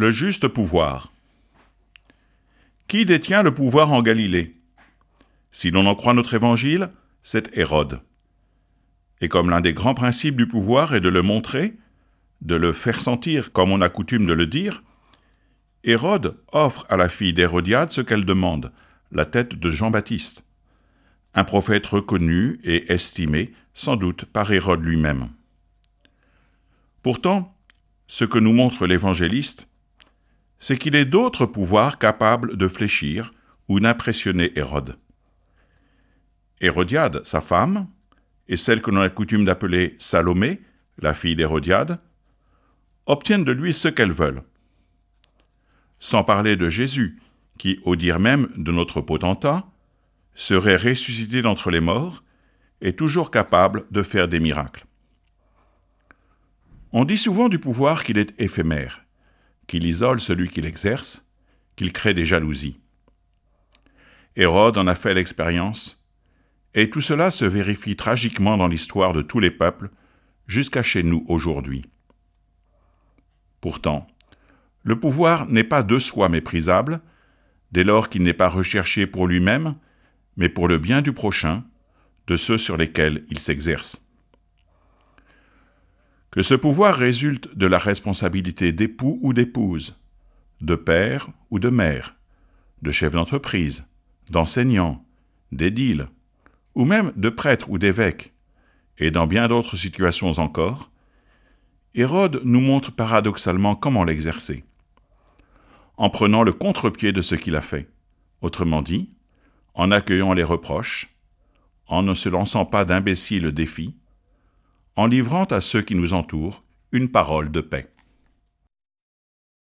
Le juste pouvoir. Qui détient le pouvoir en Galilée? Si l'on en croit notre évangile, c'est Hérode. Et comme l'un des grands principes du pouvoir est de le montrer, de le faire sentir comme on a coutume de le dire, Hérode offre à la fille d'Hérodiade ce qu'elle demande, la tête de Jean-Baptiste, un prophète reconnu et estimé, sans doute par Hérode lui-même. Pourtant, ce que nous montre l'évangéliste, c'est qu'il est d'autres pouvoirs capables de fléchir ou d'impressionner Hérode. Hérodiade, sa femme, et celle que l'on a coutume d'appeler Salomé, la fille d'Hérodiade, obtiennent de lui ce qu'elles veulent. Sans parler de Jésus, qui, au dire même de notre potentat, serait ressuscité d'entre les morts et toujours capable de faire des miracles. On dit souvent du pouvoir qu'il est éphémère, qu'il isole celui qui l'exerce, qu'il crée des jalousies. Hérode en a fait l'expérience, et tout cela se vérifie tragiquement dans l'histoire de tous les peuples, jusqu'à chez nous aujourd'hui. Pourtant, le pouvoir n'est pas de soi méprisable, dès lors qu'il n'est pas recherché pour lui-même, mais pour le bien du prochain, de ceux sur lesquels il s'exerce. Que ce pouvoir résulte de la responsabilité d'époux ou d'épouse, de père ou de mère, de chef d'entreprise, d'enseignant, d'édile, ou même de prêtre ou d'évêque, et dans bien d'autres situations encore, Hérode nous montre paradoxalement comment l'exercer. En prenant le contre-pied de ce qu'il a fait, autrement dit, en accueillant les reproches, en ne se lançant pas d'imbéciles défis, en livrant à ceux qui nous entourent une parole de paix.